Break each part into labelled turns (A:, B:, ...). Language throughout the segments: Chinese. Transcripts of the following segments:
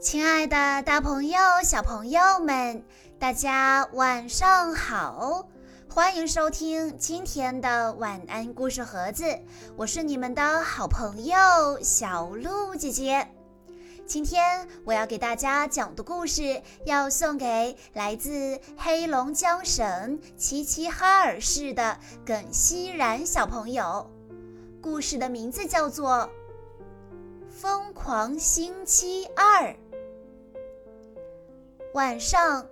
A: 亲爱的，大朋友、小朋友们，大家晚上好！欢迎收听今天的晚安故事盒子，我是你们的好朋友小鹿姐姐。今天我要给大家讲的故事，要送给来自黑龙江省齐齐哈尔市的耿熙然小朋友。故事的名字叫做《疯狂星期二》。晚上，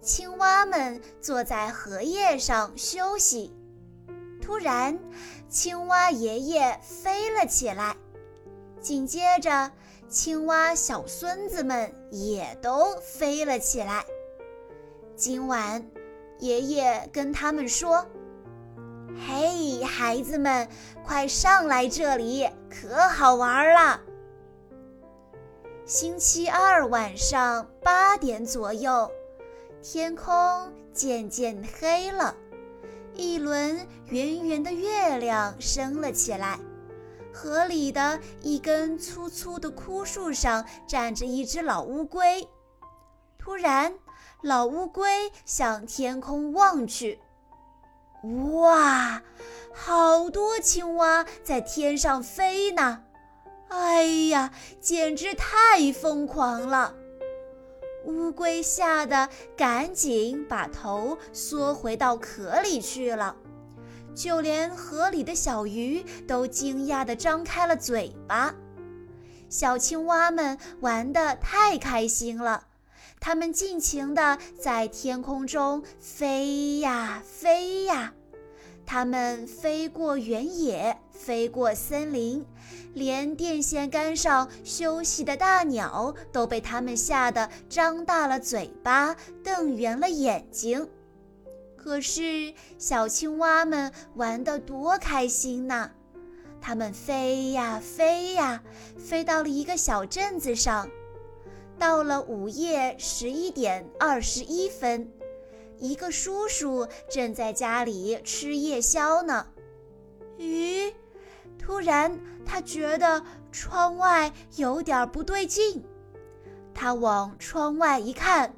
A: 青蛙们坐在荷叶上休息。突然，青蛙爷爷飞了起来，紧接着，青蛙小孙子们也都飞了起来。今晚，爷爷跟他们说：“嘿，孩子们，快上来这里，可好玩了。”星期二晚上八点左右，天空渐渐黑了，一轮圆圆的月亮升了起来。河里的一根粗粗的枯树上站着一只老乌龟。突然，老乌龟向天空望去，哇，好多青蛙在天上飞呢！哎呀，简直太疯狂了！乌龟吓得赶紧把头缩回到壳里去了，就连河里的小鱼都惊讶地张开了嘴巴。小青蛙们玩得太开心了，它们尽情地在天空中飞呀飞呀。它们飞过原野，飞过森林，连电线杆上休息的大鸟都被它们吓得张大了嘴巴，瞪圆了眼睛。可是小青蛙们玩得多开心呐！它们飞呀飞呀，飞到了一个小镇子上。到了午夜十一点二十一分。一个叔叔正在家里吃夜宵呢。咦，突然他觉得窗外有点不对劲。他往窗外一看，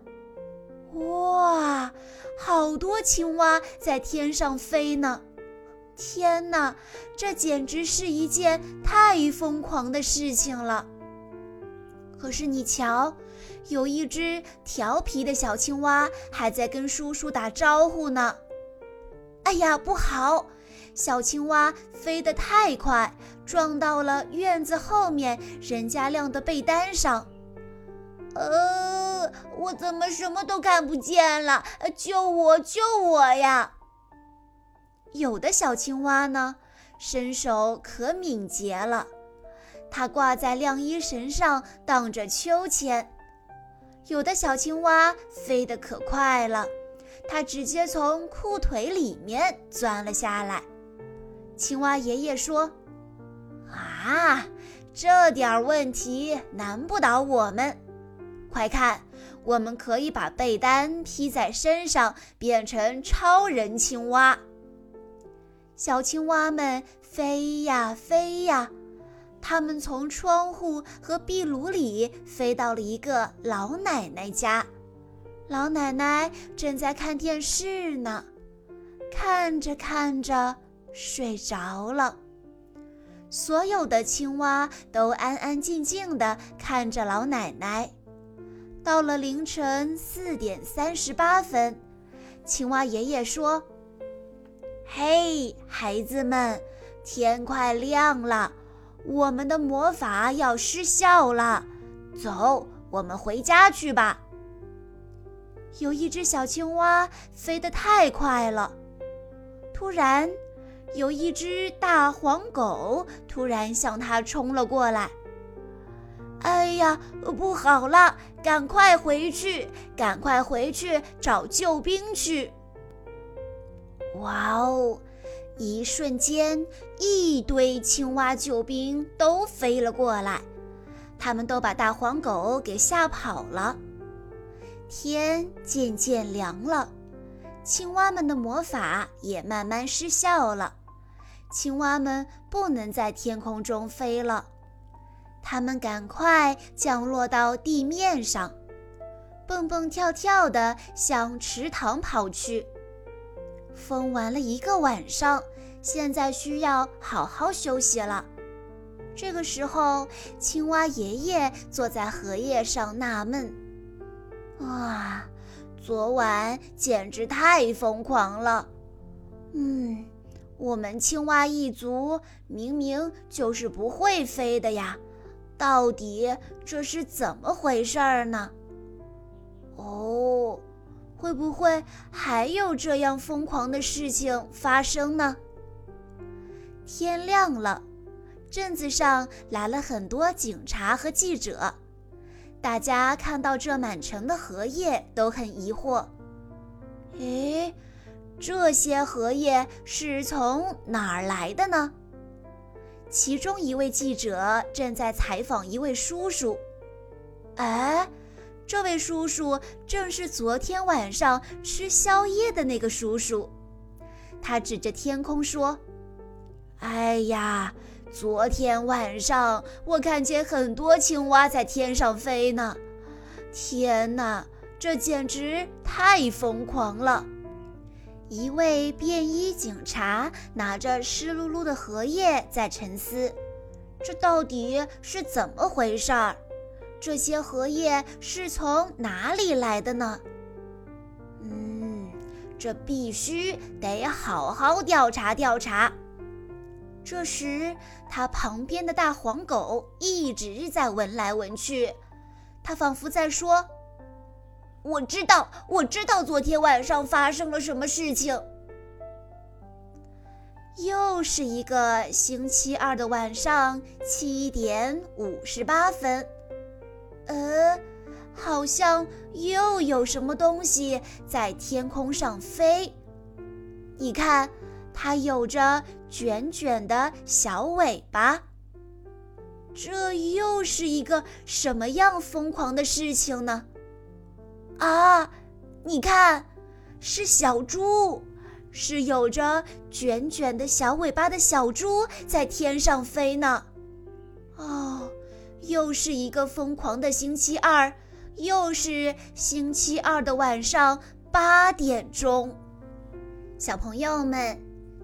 A: 哇，好多青蛙在天上飞呢！天哪，这简直是一件太疯狂的事情了。可是你瞧。有一只调皮的小青蛙还在跟叔叔打招呼呢。哎呀，不好！小青蛙飞得太快，撞到了院子后面人家晾的被单上。呃，我怎么什么都看不见了？救我，救我呀！有的小青蛙呢，身手可敏捷了，它挂在晾衣绳上荡着秋千。有的小青蛙飞得可快了，它直接从裤腿里面钻了下来。青蛙爷爷说：“啊，这点问题难不倒我们。快看，我们可以把被单披在身上，变成超人青蛙。”小青蛙们飞呀飞呀。他们从窗户和壁炉里飞到了一个老奶奶家，老奶奶正在看电视呢，看着看着睡着了。所有的青蛙都安安静静地看着老奶奶。到了凌晨四点三十八分，青蛙爷爷说：“嘿，孩子们，天快亮了。”我们的魔法要失效了，走，我们回家去吧。有一只小青蛙飞得太快了，突然，有一只大黄狗突然向它冲了过来。哎呀，不好了，赶快回去，赶快回去找救兵去！哇哦！一瞬间，一堆青蛙救兵都飞了过来，他们都把大黄狗给吓跑了。天渐渐凉了，青蛙们的魔法也慢慢失效了，青蛙们不能在天空中飞了，它们赶快降落到地面上，蹦蹦跳跳地向池塘跑去。疯玩了一个晚上，现在需要好好休息了。这个时候，青蛙爷爷坐在荷叶上纳闷：“啊，昨晚简直太疯狂了。嗯，我们青蛙一族明明就是不会飞的呀，到底这是怎么回事儿呢？哦，会不会还有这样疯狂的事情发生呢？”天亮了。镇子上来了很多警察和记者，大家看到这满城的荷叶都很疑惑。诶，这些荷叶是从哪儿来的呢？其中一位记者正在采访一位叔叔。哎，这位叔叔正是昨天晚上吃宵夜的那个叔叔。他指着天空说：“哎呀！”昨天晚上，我看见很多青蛙在天上飞呢。天哪，这简直太疯狂了！一位便衣警察拿着湿漉漉的荷叶在沉思：这到底是怎么回事儿？这些荷叶是从哪里来的呢？嗯，这必须得好好调查调查。这时，他旁边的大黄狗一直在闻来闻去，他仿佛在说：“我知道，我知道昨天晚上发生了什么事情。”又是一个星期二的晚上，七点五十八分。呃，好像又有什么东西在天空上飞。你看。它有着卷卷的小尾巴，这又是一个什么样疯狂的事情呢？啊，你看，是小猪，是有着卷卷的小尾巴的小猪在天上飞呢。又是一个疯狂的星期二，又是星期二的晚上八点钟，小朋友们。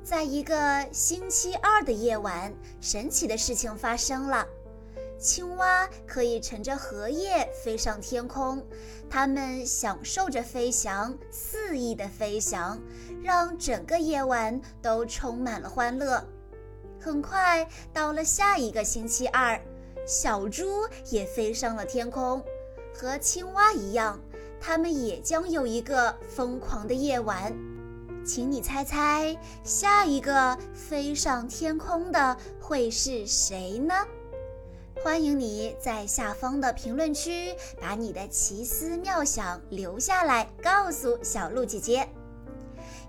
A: 在一个星期二的夜晚，神奇的事情发生了。青蛙可以乘着荷叶飞上天空，它们享受着飞翔，肆意的飞翔，让整个夜晚都充满了欢乐。很快到了下一个星期二，小猪也飞上了天空，和青蛙一样，它们也将有一个疯狂的夜晚。请你猜猜，下一个飞上天空的会是谁呢？欢迎你在下方的评论区把你的奇思妙想留下来，告诉小鹿姐姐。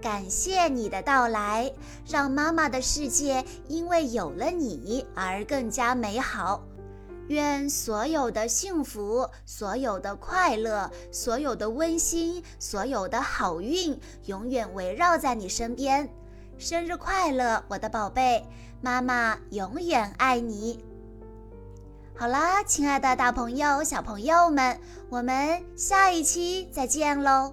A: 感谢你的到来，让妈妈的世界因为有了你而更加美好。愿所有的幸福、所有的快乐、所有的温馨、所有的好运，永远围绕在你身边。生日快乐，我的宝贝！妈妈永远爱你。好啦，亲爱的大朋友、小朋友们，我们下一期再见喽！